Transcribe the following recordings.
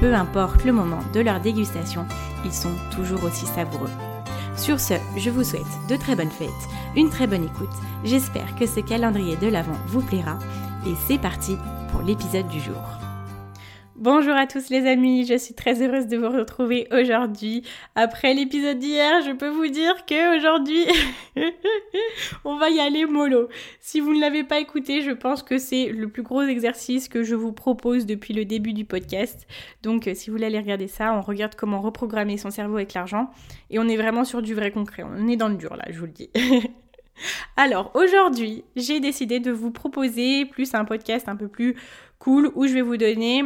Peu importe le moment de leur dégustation, ils sont toujours aussi savoureux. Sur ce, je vous souhaite de très bonnes fêtes, une très bonne écoute. J'espère que ce calendrier de l'Avent vous plaira. Et c'est parti pour l'épisode du jour. Bonjour à tous les amis, je suis très heureuse de vous retrouver aujourd'hui. Après l'épisode d'hier, je peux vous dire que aujourd'hui, on va y aller mollo. Si vous ne l'avez pas écouté, je pense que c'est le plus gros exercice que je vous propose depuis le début du podcast. Donc si vous voulez aller regarder ça, on regarde comment reprogrammer son cerveau avec l'argent et on est vraiment sur du vrai concret. On est dans le dur là, je vous le dis. Alors aujourd'hui, j'ai décidé de vous proposer plus un podcast un peu plus cool où je vais vous donner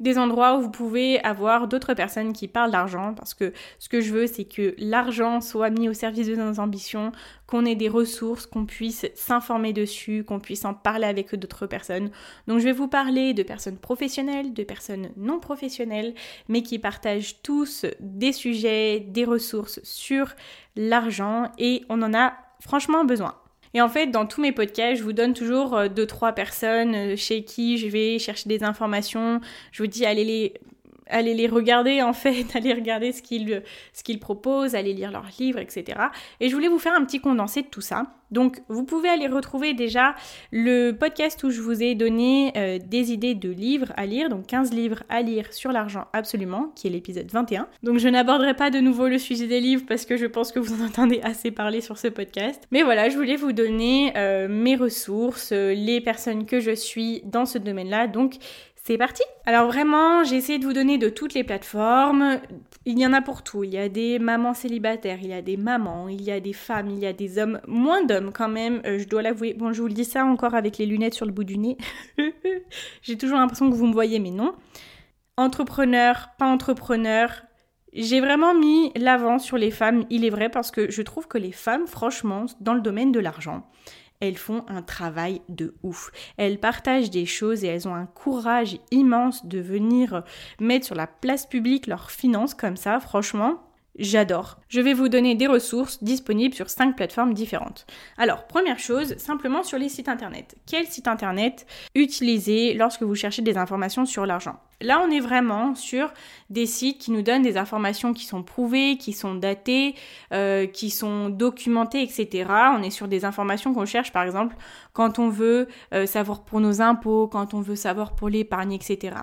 des endroits où vous pouvez avoir d'autres personnes qui parlent d'argent parce que ce que je veux c'est que l'argent soit mis au service de nos ambitions, qu'on ait des ressources, qu'on puisse s'informer dessus, qu'on puisse en parler avec d'autres personnes. Donc je vais vous parler de personnes professionnelles, de personnes non professionnelles, mais qui partagent tous des sujets, des ressources sur l'argent et on en a franchement besoin. Et en fait, dans tous mes podcasts, je vous donne toujours euh, deux, trois personnes euh, chez qui je vais chercher des informations. Je vous dis, allez les allez les regarder en fait, allez regarder ce qu'ils proposent, allez lire leurs livres, etc. Et je voulais vous faire un petit condensé de tout ça. Donc vous pouvez aller retrouver déjà le podcast où je vous ai donné euh, des idées de livres à lire, donc 15 livres à lire sur l'argent absolument, qui est l'épisode 21. Donc je n'aborderai pas de nouveau le sujet des livres parce que je pense que vous en entendez assez parler sur ce podcast. Mais voilà, je voulais vous donner euh, mes ressources, euh, les personnes que je suis dans ce domaine-là. C'est parti Alors vraiment, j'ai essayé de vous donner de toutes les plateformes. Il y en a pour tout. Il y a des mamans célibataires, il y a des mamans, il y a des femmes, il y a des hommes, moins d'hommes quand même, euh, je dois l'avouer. Bon, je vous le dis ça encore avec les lunettes sur le bout du nez. j'ai toujours l'impression que vous me voyez, mais non. Entrepreneur, pas entrepreneur, j'ai vraiment mis l'avant sur les femmes, il est vrai, parce que je trouve que les femmes, franchement, dans le domaine de l'argent, elles font un travail de ouf. Elles partagent des choses et elles ont un courage immense de venir mettre sur la place publique leurs finances comme ça, franchement. J'adore. Je vais vous donner des ressources disponibles sur cinq plateformes différentes. Alors, première chose, simplement sur les sites internet. Quel site internet utiliser lorsque vous cherchez des informations sur l'argent? Là, on est vraiment sur des sites qui nous donnent des informations qui sont prouvées, qui sont datées, euh, qui sont documentées, etc. On est sur des informations qu'on cherche, par exemple, quand on veut euh, savoir pour nos impôts, quand on veut savoir pour l'épargne, etc.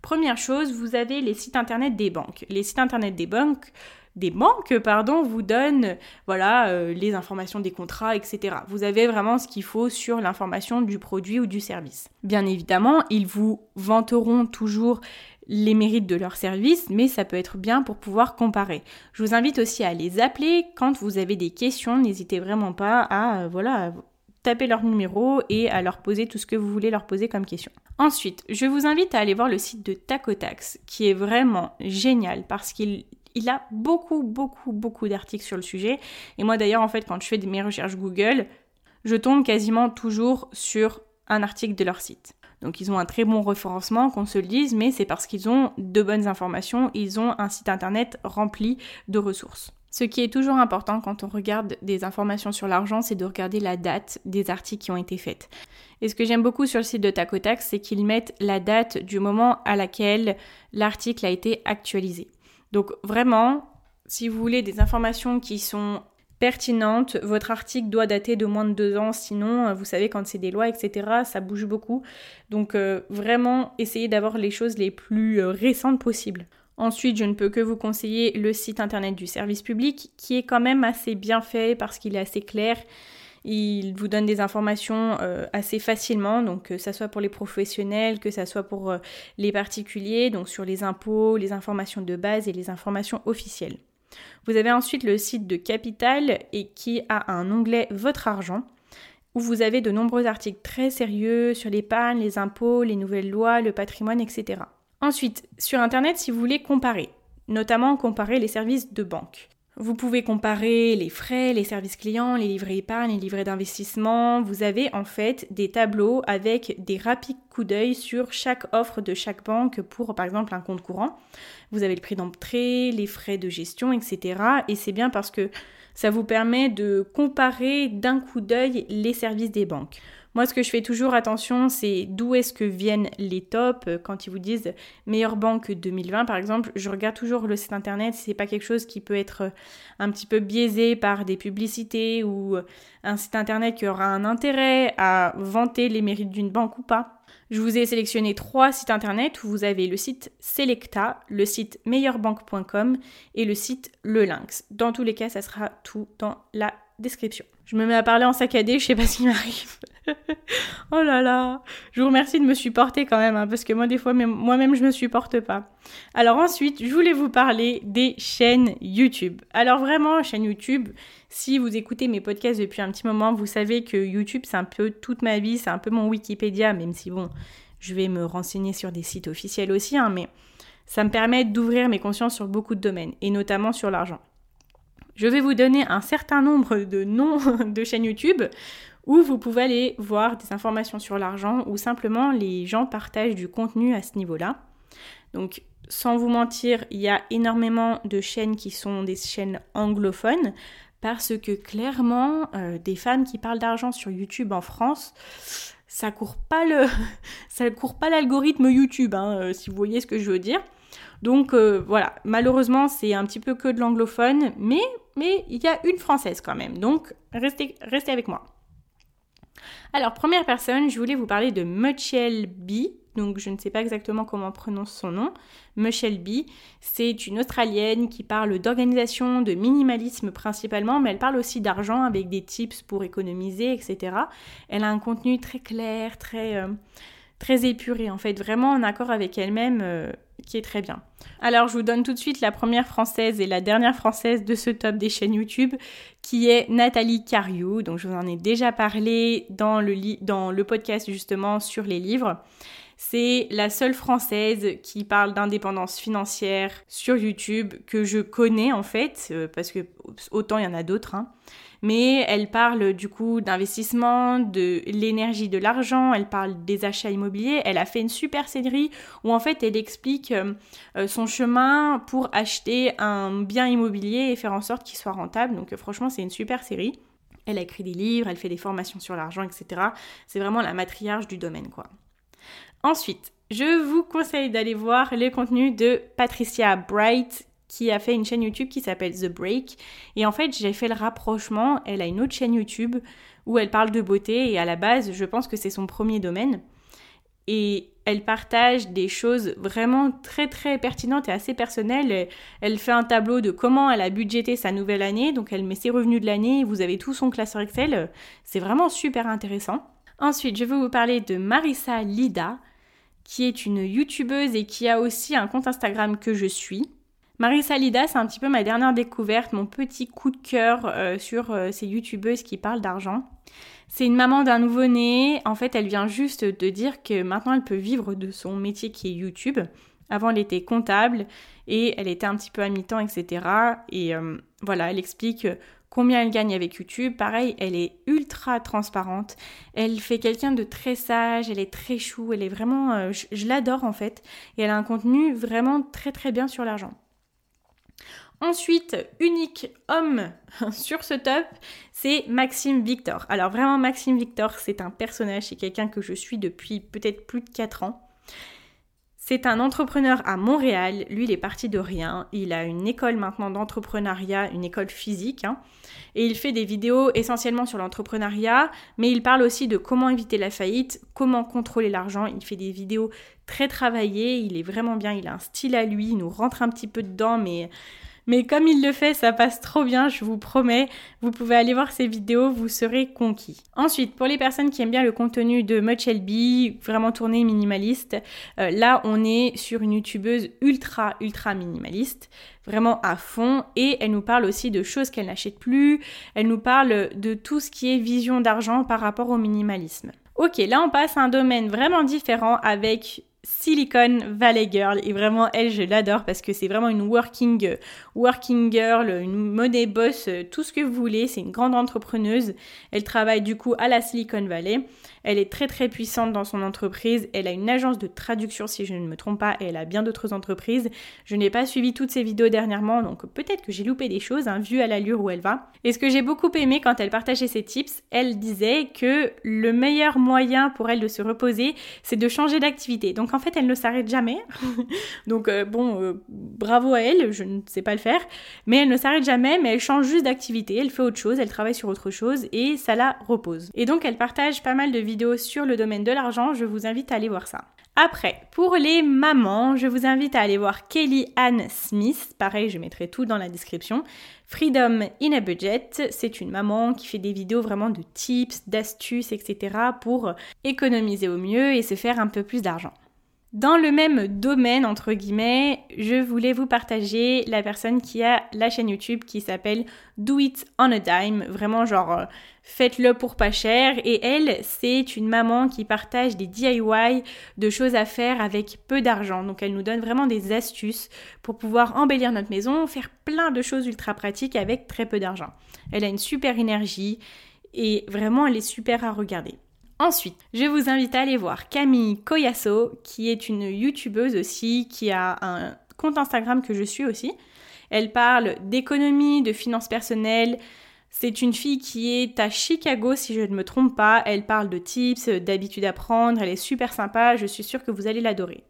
Première chose, vous avez les sites internet des banques. Les sites internet des banques des banques, pardon, vous donnent voilà euh, les informations des contrats, etc. Vous avez vraiment ce qu'il faut sur l'information du produit ou du service. Bien évidemment, ils vous vanteront toujours les mérites de leur service, mais ça peut être bien pour pouvoir comparer. Je vous invite aussi à les appeler quand vous avez des questions. N'hésitez vraiment pas à euh, voilà taper leur numéro et à leur poser tout ce que vous voulez leur poser comme question. Ensuite, je vous invite à aller voir le site de Tacotax, qui est vraiment génial parce qu'il il a beaucoup, beaucoup, beaucoup d'articles sur le sujet. Et moi d'ailleurs, en fait, quand je fais mes recherches Google, je tombe quasiment toujours sur un article de leur site. Donc ils ont un très bon référencement, qu'on se le dise, mais c'est parce qu'ils ont de bonnes informations, ils ont un site internet rempli de ressources. Ce qui est toujours important quand on regarde des informations sur l'argent, c'est de regarder la date des articles qui ont été faits. Et ce que j'aime beaucoup sur le site de Tacotax, c'est qu'ils mettent la date du moment à laquelle l'article a été actualisé. Donc vraiment, si vous voulez des informations qui sont pertinente. Votre article doit dater de moins de deux ans, sinon, euh, vous savez, quand c'est des lois, etc., ça bouge beaucoup. Donc euh, vraiment, essayez d'avoir les choses les plus euh, récentes possibles. Ensuite, je ne peux que vous conseiller le site internet du service public, qui est quand même assez bien fait parce qu'il est assez clair. Il vous donne des informations assez facilement, donc que ça soit pour les professionnels, que ça soit pour les particuliers, donc sur les impôts, les informations de base et les informations officielles. Vous avez ensuite le site de Capital et qui a un onglet Votre argent où vous avez de nombreux articles très sérieux sur l'épargne, les impôts, les nouvelles lois, le patrimoine, etc. Ensuite, sur Internet, si vous voulez comparer, notamment comparer les services de banque. Vous pouvez comparer les frais, les services clients, les livrets épargne, les livrets d'investissement. Vous avez en fait des tableaux avec des rapides coups d'œil sur chaque offre de chaque banque pour par exemple un compte courant. Vous avez le prix d'entrée, les frais de gestion, etc. Et c'est bien parce que ça vous permet de comparer d'un coup d'œil les services des banques. Moi, ce que je fais toujours attention, c'est d'où est-ce que viennent les tops. Quand ils vous disent meilleure banque 2020, par exemple, je regarde toujours le site internet. C'est pas quelque chose qui peut être un petit peu biaisé par des publicités ou un site internet qui aura un intérêt à vanter les mérites d'une banque ou pas. Je vous ai sélectionné trois sites internet où vous avez le site Selecta, le site meilleurbanque.com et le site Le Lynx. Dans tous les cas, ça sera tout dans la description. Je me mets à parler en saccadé, je sais pas ce qui m'arrive. oh là là, je vous remercie de me supporter quand même, hein, parce que moi des fois moi-même je me supporte pas. Alors ensuite, je voulais vous parler des chaînes YouTube. Alors vraiment, chaîne YouTube, si vous écoutez mes podcasts depuis un petit moment, vous savez que YouTube c'est un peu toute ma vie, c'est un peu mon Wikipédia, même si bon, je vais me renseigner sur des sites officiels aussi, hein, mais ça me permet d'ouvrir mes consciences sur beaucoup de domaines, et notamment sur l'argent. Je vais vous donner un certain nombre de noms de chaînes YouTube où vous pouvez aller voir des informations sur l'argent ou simplement les gens partagent du contenu à ce niveau-là. Donc sans vous mentir, il y a énormément de chaînes qui sont des chaînes anglophones parce que clairement, euh, des femmes qui parlent d'argent sur YouTube en France, ça court pas le, ça court pas l'algorithme YouTube, hein, euh, si vous voyez ce que je veux dire. Donc euh, voilà, malheureusement c'est un petit peu que de l'anglophone, mais mais il y a une française quand même. Donc restez, restez avec moi. Alors, première personne, je voulais vous parler de Michelle B. Donc, je ne sais pas exactement comment on prononce son nom. Michelle B. C'est une Australienne qui parle d'organisation, de minimalisme principalement, mais elle parle aussi d'argent avec des tips pour économiser, etc. Elle a un contenu très clair, très, euh, très épuré, en fait, vraiment en accord avec elle-même. Euh, qui est très bien. Alors je vous donne tout de suite la première française et la dernière française de ce top des chaînes YouTube qui est Nathalie Cariou. Donc je vous en ai déjà parlé dans le, dans le podcast justement sur les livres. C'est la seule française qui parle d'indépendance financière sur YouTube que je connais en fait, euh, parce que autant il y en a d'autres. Hein mais elle parle du coup d'investissement, de l'énergie de l'argent, elle parle des achats immobiliers, elle a fait une super série où en fait elle explique euh, euh, son chemin pour acheter un bien immobilier et faire en sorte qu'il soit rentable. Donc euh, franchement c'est une super série. Elle a écrit des livres, elle fait des formations sur l'argent, etc. C'est vraiment la matriarche du domaine quoi. Ensuite, je vous conseille d'aller voir les contenus de Patricia Bright qui a fait une chaîne YouTube qui s'appelle The Break. Et en fait, j'ai fait le rapprochement. Elle a une autre chaîne YouTube où elle parle de beauté et à la base, je pense que c'est son premier domaine. Et elle partage des choses vraiment très très pertinentes et assez personnelles. Elle fait un tableau de comment elle a budgété sa nouvelle année, donc elle met ses revenus de l'année, vous avez tout son classeur Excel. C'est vraiment super intéressant. Ensuite, je vais vous parler de Marissa Lida, qui est une youtubeuse et qui a aussi un compte Instagram que je suis. Marie Salida, c'est un petit peu ma dernière découverte, mon petit coup de cœur euh, sur euh, ces youtubeuses qui parlent d'argent. C'est une maman d'un nouveau-né. En fait, elle vient juste de dire que maintenant elle peut vivre de son métier qui est YouTube. Avant, elle était comptable et elle était un petit peu à mi-temps, etc. Et euh, voilà, elle explique combien elle gagne avec YouTube. Pareil, elle est ultra transparente. Elle fait quelqu'un de très sage, elle est très chou, elle est vraiment... je l'adore en fait. Et elle a un contenu vraiment très très bien sur l'argent. Ensuite, unique homme sur ce top, c'est Maxime Victor. Alors vraiment, Maxime Victor, c'est un personnage, c'est quelqu'un que je suis depuis peut-être plus de 4 ans. C'est un entrepreneur à Montréal. Lui, il est parti de rien. Il a une école maintenant d'entrepreneuriat, une école physique. Hein. et il fait des vidéos essentiellement sur l'entrepreneuriat, mais il parle aussi de comment éviter la faillite, comment contrôler l'argent. Il fait des vidéos très travaillées. Il est vraiment bien. Il a un style à lui. Il nous rentre un petit peu dedans, mais mais comme il le fait, ça passe trop bien, je vous promets. Vous pouvez aller voir ses vidéos, vous serez conquis. Ensuite, pour les personnes qui aiment bien le contenu de Much vraiment tourné minimaliste, euh, là on est sur une youtubeuse ultra ultra minimaliste, vraiment à fond, et elle nous parle aussi de choses qu'elle n'achète plus, elle nous parle de tout ce qui est vision d'argent par rapport au minimalisme. Ok, là on passe à un domaine vraiment différent avec Silicon Valley Girl et vraiment elle je l'adore parce que c'est vraiment une working working girl, une money boss, tout ce que vous voulez, c'est une grande entrepreneuse. Elle travaille du coup à la Silicon Valley. Elle est très très puissante dans son entreprise. Elle a une agence de traduction si je ne me trompe pas et elle a bien d'autres entreprises. Je n'ai pas suivi toutes ses vidéos dernièrement donc peut-être que j'ai loupé des choses hein, vu à l'allure où elle va. Et ce que j'ai beaucoup aimé quand elle partageait ses tips, elle disait que le meilleur moyen pour elle de se reposer, c'est de changer d'activité. Donc en fait, elle ne s'arrête jamais. donc euh, bon, euh, bravo à elle, je ne sais pas le faire, mais elle ne s'arrête jamais, mais elle change juste d'activité, elle fait autre chose, elle travaille sur autre chose et ça la repose. Et donc elle partage pas mal de vidéos sur le domaine de l'argent, je vous invite à aller voir ça. Après, pour les mamans, je vous invite à aller voir Kelly Ann Smith. Pareil, je mettrai tout dans la description. Freedom in a Budget, c'est une maman qui fait des vidéos vraiment de tips, d'astuces, etc. pour économiser au mieux et se faire un peu plus d'argent. Dans le même domaine, entre guillemets, je voulais vous partager la personne qui a la chaîne YouTube qui s'appelle Do It on a Dime. Vraiment, genre, euh, faites-le pour pas cher. Et elle, c'est une maman qui partage des DIY de choses à faire avec peu d'argent. Donc, elle nous donne vraiment des astuces pour pouvoir embellir notre maison, faire plein de choses ultra pratiques avec très peu d'argent. Elle a une super énergie et vraiment, elle est super à regarder. Ensuite, je vous invite à aller voir Camille Koyasso, qui est une youtubeuse aussi, qui a un compte Instagram que je suis aussi. Elle parle d'économie, de finances personnelles. C'est une fille qui est à Chicago, si je ne me trompe pas. Elle parle de tips, d'habitudes à prendre. Elle est super sympa. Je suis sûre que vous allez l'adorer.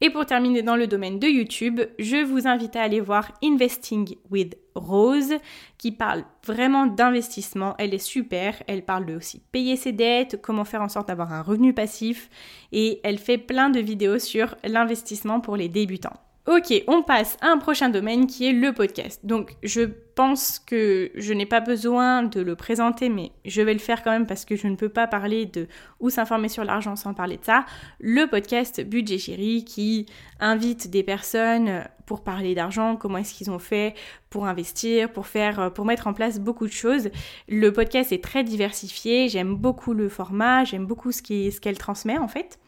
Et pour terminer dans le domaine de YouTube, je vous invite à aller voir Investing with Rose, qui parle vraiment d'investissement. Elle est super. Elle parle de aussi payer ses dettes, comment faire en sorte d'avoir un revenu passif. Et elle fait plein de vidéos sur l'investissement pour les débutants. Ok, on passe à un prochain domaine qui est le podcast. Donc je pense que je n'ai pas besoin de le présenter, mais je vais le faire quand même parce que je ne peux pas parler de où s'informer sur l'argent sans parler de ça. Le podcast Budget Chéri qui invite des personnes pour parler d'argent, comment est-ce qu'ils ont fait pour investir, pour faire, pour mettre en place beaucoup de choses. Le podcast est très diversifié, j'aime beaucoup le format, j'aime beaucoup ce qu'elle transmet en fait.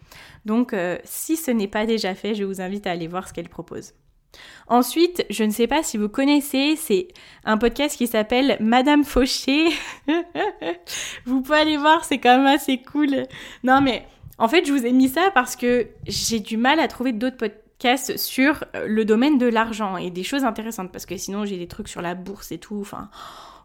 Donc euh, si ce n'est pas déjà fait, je vous invite à aller voir ce qu'elle propose. Ensuite, je ne sais pas si vous connaissez, c'est un podcast qui s'appelle Madame Fauché. vous pouvez aller voir, c'est quand même assez cool. Non mais en fait, je vous ai mis ça parce que j'ai du mal à trouver d'autres podcasts sur le domaine de l'argent et des choses intéressantes parce que sinon j'ai des trucs sur la bourse et tout. Enfin,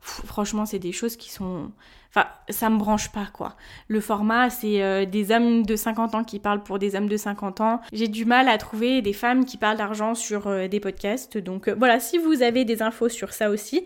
franchement, c'est des choses qui sont Enfin, ça me branche pas, quoi. Le format, c'est euh, des hommes de 50 ans qui parlent pour des hommes de 50 ans. J'ai du mal à trouver des femmes qui parlent d'argent sur euh, des podcasts. Donc euh, voilà, si vous avez des infos sur ça aussi,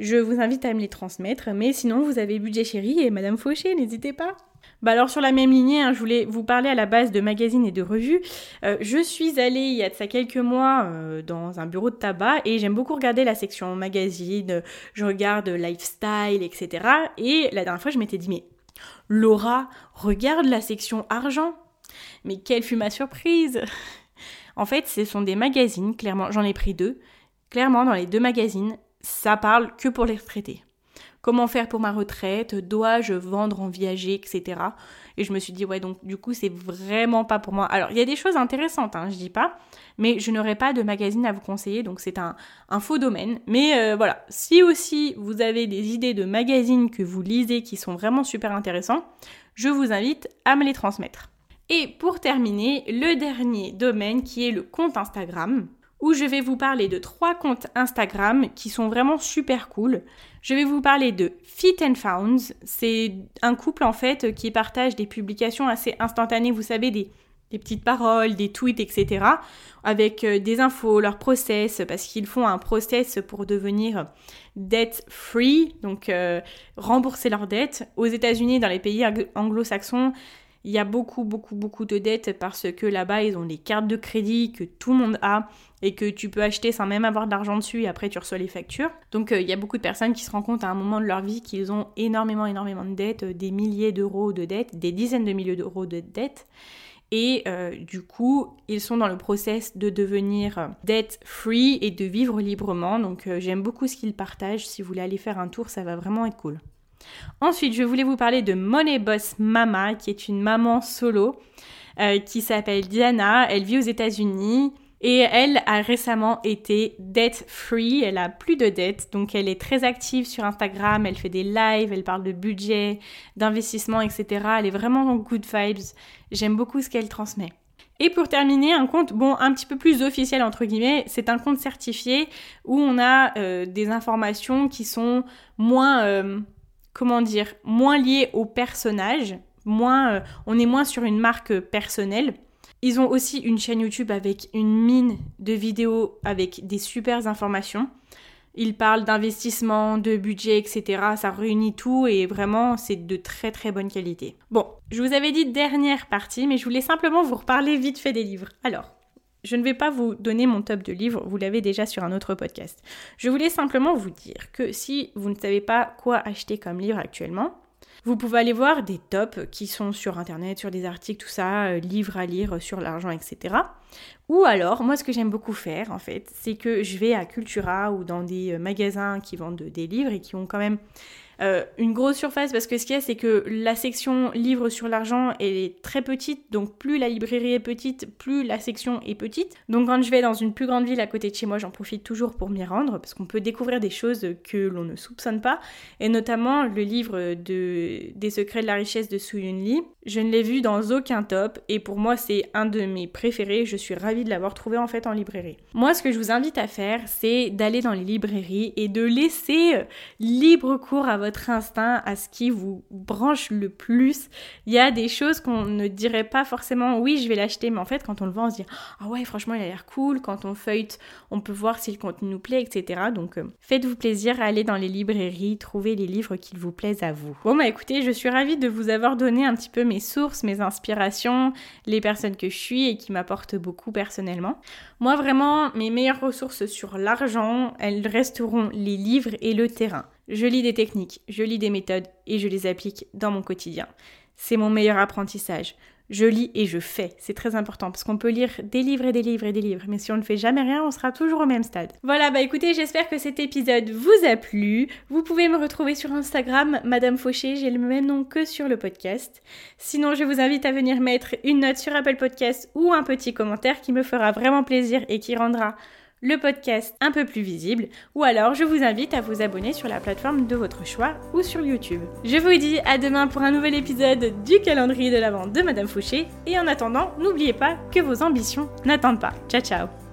je vous invite à me les transmettre. Mais sinon, vous avez Budget Chéri et Madame Fauché, n'hésitez pas. Bah alors sur la même lignée, hein, je voulais vous parler à la base de magazines et de revues. Euh, je suis allée il y a de ça quelques mois euh, dans un bureau de tabac et j'aime beaucoup regarder la section magazine, je regarde lifestyle, etc. Et la dernière fois je m'étais dit mais Laura, regarde la section argent. Mais quelle fut ma surprise En fait ce sont des magazines, clairement, j'en ai pris deux. Clairement dans les deux magazines, ça parle que pour les retraités comment faire pour ma retraite, dois-je vendre en viager, etc. Et je me suis dit, ouais, donc du coup, c'est vraiment pas pour moi. Alors, il y a des choses intéressantes, hein, je dis pas, mais je n'aurai pas de magazine à vous conseiller, donc c'est un, faux domaine. Mais euh, voilà, si aussi vous avez des idées de magazines que vous lisez qui sont vraiment super intéressants, je vous invite à me les transmettre. Et pour terminer, le dernier domaine qui est le compte Instagram où je vais vous parler de trois comptes Instagram qui sont vraiment super cool. Je vais vous parler de Fit and Founds. C'est un couple en fait qui partage des publications assez instantanées, vous savez, des petites paroles, des tweets, etc. avec euh, des infos, leur process, parce qu'ils font un process pour devenir debt free, donc euh, rembourser leurs dettes. Aux États-Unis, dans les pays anglo-saxons, il y a beaucoup, beaucoup, beaucoup de dettes parce que là-bas, ils ont des cartes de crédit que tout le monde a et que tu peux acheter sans même avoir d'argent dessus et après tu reçois les factures. Donc euh, il y a beaucoup de personnes qui se rendent compte à un moment de leur vie qu'ils ont énormément, énormément de dettes, des milliers d'euros de dettes, des dizaines de milliers d'euros de dettes. Et euh, du coup, ils sont dans le process de devenir euh, debt free et de vivre librement. Donc euh, j'aime beaucoup ce qu'ils partagent. Si vous voulez aller faire un tour, ça va vraiment être cool. Ensuite, je voulais vous parler de Money Boss Mama, qui est une maman solo, qui s'appelle Diana. Elle vit aux États-Unis. Et elle a récemment été debt free, elle a plus de dettes, donc elle est très active sur Instagram, elle fait des lives, elle parle de budget, d'investissement, etc. Elle est vraiment dans good vibes, j'aime beaucoup ce qu'elle transmet. Et pour terminer, un compte, bon, un petit peu plus officiel entre guillemets, c'est un compte certifié où on a euh, des informations qui sont moins, euh, comment dire, moins liées au personnage, moins, euh, on est moins sur une marque personnelle. Ils ont aussi une chaîne YouTube avec une mine de vidéos avec des super informations. Ils parlent d'investissement, de budget, etc. Ça réunit tout et vraiment c'est de très très bonne qualité. Bon, je vous avais dit dernière partie, mais je voulais simplement vous reparler vite fait des livres. Alors, je ne vais pas vous donner mon top de livres, vous l'avez déjà sur un autre podcast. Je voulais simplement vous dire que si vous ne savez pas quoi acheter comme livre actuellement, vous pouvez aller voir des tops qui sont sur internet, sur des articles, tout ça, euh, livres à lire sur l'argent, etc. Ou alors, moi ce que j'aime beaucoup faire en fait, c'est que je vais à Cultura ou dans des euh, magasins qui vendent des livres et qui ont quand même euh, une grosse surface parce que ce qu'il y a, c'est que la section livres sur l'argent est très petite, donc plus la librairie est petite, plus la section est petite. Donc quand je vais dans une plus grande ville à côté de chez moi, j'en profite toujours pour m'y rendre parce qu'on peut découvrir des choses que l'on ne soupçonne pas, et notamment le livre de des secrets de la richesse de Su Yun Lee. Je ne l'ai vu dans aucun top et pour moi c'est un de mes préférés. Suis ravie de l'avoir trouvé en fait en librairie. Moi, ce que je vous invite à faire, c'est d'aller dans les librairies et de laisser euh, libre cours à votre instinct, à ce qui vous branche le plus. Il y a des choses qu'on ne dirait pas forcément, oui, je vais l'acheter, mais en fait, quand on le vend, on se dit, ah ouais, franchement, il a l'air cool. Quand on feuillete, on peut voir si le contenu nous plaît, etc. Donc, euh, faites-vous plaisir à aller dans les librairies, trouver les livres qui vous plaisent à vous. Bon, bah écoutez, je suis ravie de vous avoir donné un petit peu mes sources, mes inspirations, les personnes que je suis et qui m'apportent personnellement. Moi, vraiment, mes meilleures ressources sur l'argent, elles resteront les livres et le terrain. Je lis des techniques, je lis des méthodes et je les applique dans mon quotidien. C'est mon meilleur apprentissage. Je lis et je fais. C'est très important parce qu'on peut lire des livres et des livres et des livres, mais si on ne fait jamais rien, on sera toujours au même stade. Voilà, bah écoutez, j'espère que cet épisode vous a plu. Vous pouvez me retrouver sur Instagram, Madame Fauché, j'ai le même nom que sur le podcast. Sinon, je vous invite à venir mettre une note sur Apple Podcast ou un petit commentaire qui me fera vraiment plaisir et qui rendra le podcast un peu plus visible, ou alors je vous invite à vous abonner sur la plateforme de votre choix ou sur YouTube. Je vous dis à demain pour un nouvel épisode du calendrier de l'Avent de Madame Fouché, et en attendant, n'oubliez pas que vos ambitions n'attendent pas. Ciao ciao